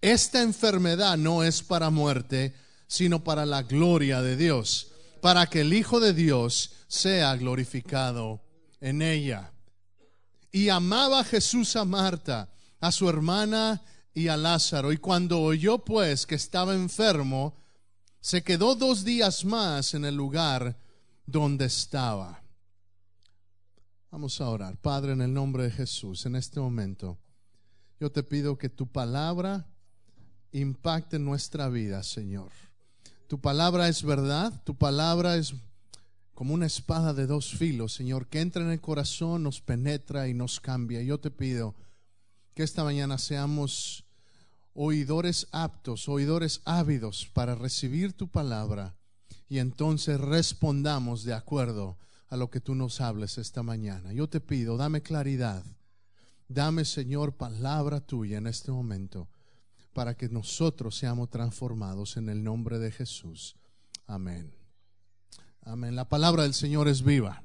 esta enfermedad no es para muerte, sino para la gloria de Dios, para que el Hijo de Dios sea glorificado en ella. Y amaba Jesús a Marta, a su hermana y a Lázaro. Y cuando oyó pues que estaba enfermo, se quedó dos días más en el lugar donde estaba. Vamos a orar. Padre, en el nombre de Jesús, en este momento, yo te pido que tu palabra impacte nuestra vida, Señor. Tu palabra es verdad, tu palabra es como una espada de dos filos, Señor, que entra en el corazón, nos penetra y nos cambia. Yo te pido que esta mañana seamos oidores aptos, oidores ávidos para recibir tu palabra y entonces respondamos de acuerdo a lo que tú nos hables esta mañana. Yo te pido, dame claridad, dame Señor palabra tuya en este momento para que nosotros seamos transformados en el nombre de Jesús. Amén. Amén. La palabra del Señor es viva.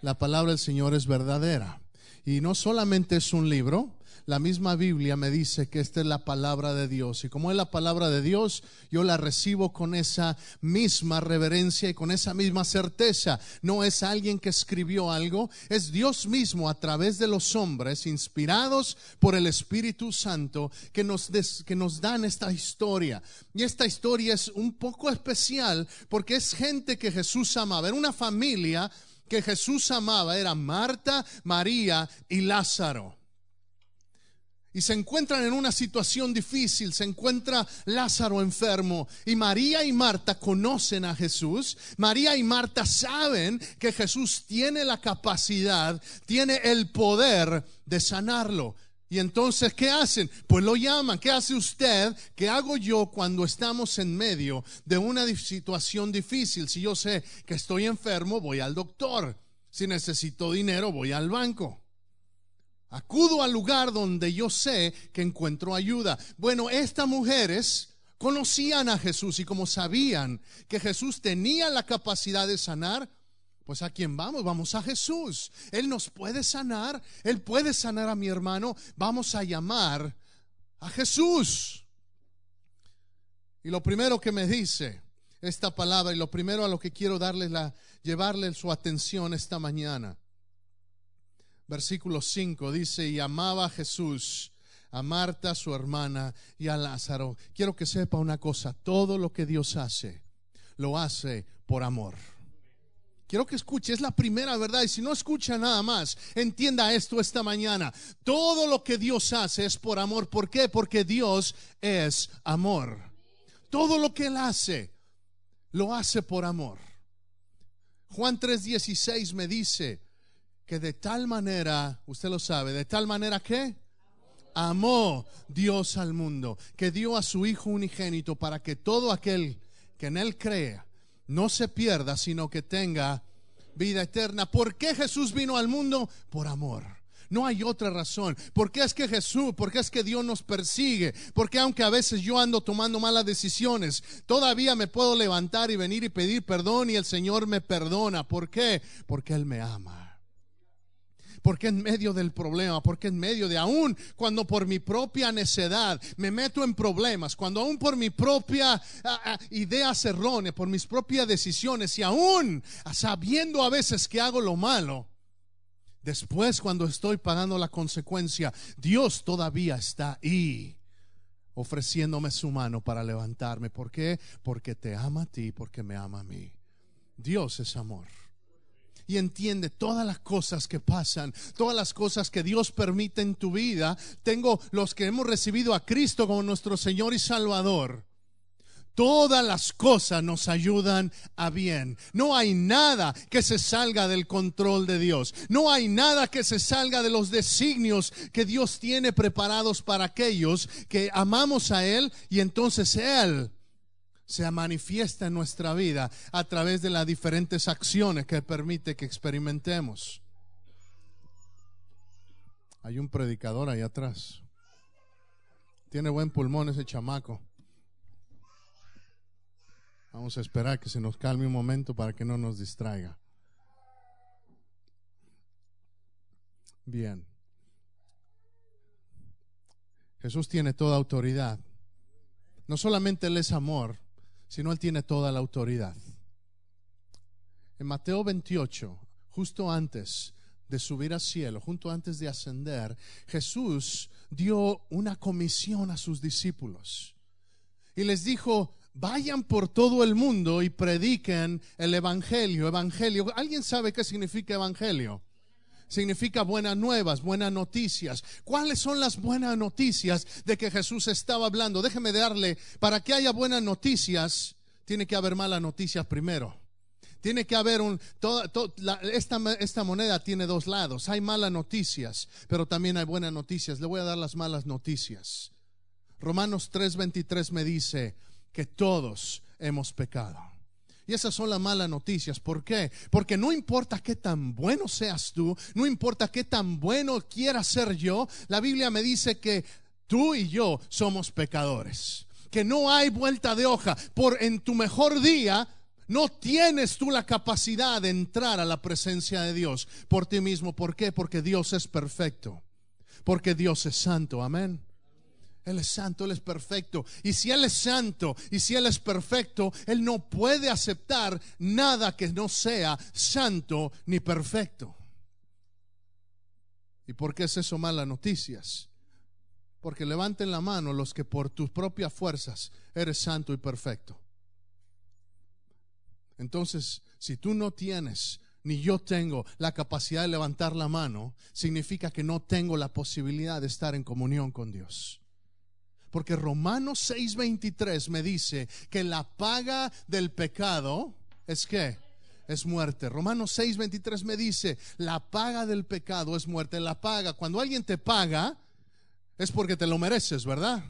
La palabra del Señor es verdadera. Y no solamente es un libro, la misma Biblia me dice que esta es la palabra de Dios. Y como es la palabra de Dios, yo la recibo con esa misma reverencia y con esa misma certeza. No es alguien que escribió algo, es Dios mismo a través de los hombres, inspirados por el Espíritu Santo, que nos, que nos dan esta historia. Y esta historia es un poco especial porque es gente que Jesús amaba. Era una familia que Jesús amaba. Era Marta, María y Lázaro y se encuentran en una situación difícil, se encuentra Lázaro enfermo y María y Marta conocen a Jesús, María y Marta saben que Jesús tiene la capacidad, tiene el poder de sanarlo. Y entonces, ¿qué hacen? Pues lo llaman. ¿Qué hace usted? ¿Qué hago yo cuando estamos en medio de una situación difícil? Si yo sé que estoy enfermo, voy al doctor. Si necesito dinero, voy al banco. Acudo al lugar donde yo sé que encuentro ayuda. Bueno, estas mujeres conocían a Jesús y como sabían que Jesús tenía la capacidad de sanar, pues a quién vamos? Vamos a Jesús. Él nos puede sanar, Él puede sanar a mi hermano. Vamos a llamar a Jesús. Y lo primero que me dice esta palabra y lo primero a lo que quiero darles la llevarle su atención esta mañana versículo 5 dice, y amaba a Jesús, a Marta, su hermana, y a Lázaro. Quiero que sepa una cosa, todo lo que Dios hace, lo hace por amor. Quiero que escuche, es la primera verdad. Y si no escucha nada más, entienda esto esta mañana. Todo lo que Dios hace es por amor. ¿Por qué? Porque Dios es amor. Todo lo que Él hace, lo hace por amor. Juan 3:16 me dice, que de tal manera, usted lo sabe, de tal manera que amó Dios al mundo, que dio a su Hijo unigénito para que todo aquel que en Él crea no se pierda, sino que tenga vida eterna. ¿Por qué Jesús vino al mundo? Por amor. No hay otra razón. ¿Por qué es que Jesús, por qué es que Dios nos persigue? Porque aunque a veces yo ando tomando malas decisiones, todavía me puedo levantar y venir y pedir perdón y el Señor me perdona. ¿Por qué? Porque Él me ama porque en medio del problema, porque en medio de aún cuando por mi propia necedad me meto en problemas, cuando aún por mi propia ah, ah, ideas erróneas, por mis propias decisiones y aún sabiendo a veces que hago lo malo, después cuando estoy pagando la consecuencia, Dios todavía está ahí ofreciéndome su mano para levantarme. ¿Por qué? Porque te ama a ti, porque me ama a mí. Dios es amor y entiende todas las cosas que pasan, todas las cosas que Dios permite en tu vida. Tengo los que hemos recibido a Cristo como nuestro Señor y Salvador. Todas las cosas nos ayudan a bien. No hay nada que se salga del control de Dios. No hay nada que se salga de los designios que Dios tiene preparados para aquellos que amamos a Él y entonces Él se manifiesta en nuestra vida a través de las diferentes acciones que permite que experimentemos. Hay un predicador ahí atrás. Tiene buen pulmón ese chamaco. Vamos a esperar que se nos calme un momento para que no nos distraiga. Bien. Jesús tiene toda autoridad. No solamente Él es amor, sino Él tiene toda la autoridad. En Mateo 28, justo antes de subir al cielo, justo antes de ascender, Jesús dio una comisión a sus discípulos y les dijo, vayan por todo el mundo y prediquen el Evangelio. Evangelio, ¿alguien sabe qué significa Evangelio? Significa buenas nuevas, buenas noticias. ¿Cuáles son las buenas noticias de que Jesús estaba hablando? Déjeme darle, para que haya buenas noticias, tiene que haber malas noticias primero. Tiene que haber un... esta, esta moneda tiene dos lados. Hay malas noticias, pero también hay buenas noticias. Le voy a dar las malas noticias. Romanos 3:23 me dice, que todos hemos pecado. Esas son las malas noticias. ¿Por qué? Porque no importa qué tan bueno seas tú, no importa qué tan bueno quiera ser yo, la Biblia me dice que tú y yo somos pecadores. Que no hay vuelta de hoja. Por en tu mejor día no tienes tú la capacidad de entrar a la presencia de Dios por ti mismo. ¿Por qué? Porque Dios es perfecto. Porque Dios es santo. Amén. Él es santo, Él es perfecto. Y si Él es santo y si Él es perfecto, Él no puede aceptar nada que no sea santo ni perfecto. ¿Y por qué es eso malas noticias? Porque levanten la mano los que por tus propias fuerzas eres santo y perfecto. Entonces, si tú no tienes ni yo tengo la capacidad de levantar la mano, significa que no tengo la posibilidad de estar en comunión con Dios. Porque Romanos 6:23 me dice que la paga del pecado es que es muerte. Romanos 6:23 me dice, la paga del pecado es muerte. La paga, cuando alguien te paga, es porque te lo mereces, ¿verdad?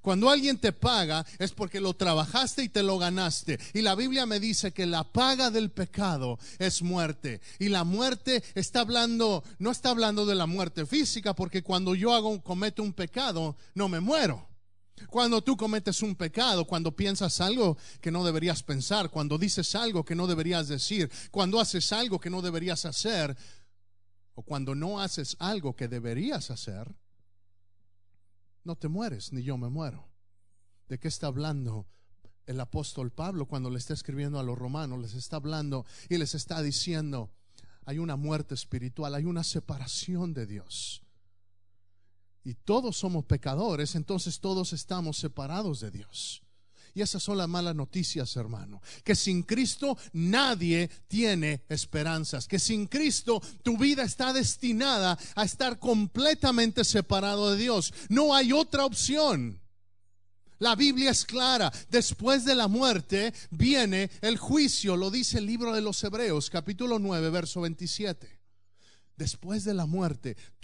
Cuando alguien te paga es porque lo trabajaste y te lo ganaste. Y la Biblia me dice que la paga del pecado es muerte. Y la muerte está hablando, no está hablando de la muerte física, porque cuando yo hago, cometo un pecado, no me muero. Cuando tú cometes un pecado, cuando piensas algo que no deberías pensar, cuando dices algo que no deberías decir, cuando haces algo que no deberías hacer, o cuando no haces algo que deberías hacer, no te mueres, ni yo me muero. ¿De qué está hablando el apóstol Pablo cuando le está escribiendo a los romanos? Les está hablando y les está diciendo, hay una muerte espiritual, hay una separación de Dios y todos somos pecadores, entonces todos estamos separados de Dios. Y esas son las malas noticias, hermano. Que sin Cristo nadie tiene esperanzas. Que sin Cristo tu vida está destinada a estar completamente separado de Dios. No hay otra opción. La Biblia es clara. Después de la muerte viene el juicio. Lo dice el libro de los Hebreos, capítulo 9, verso 27. Después de la muerte,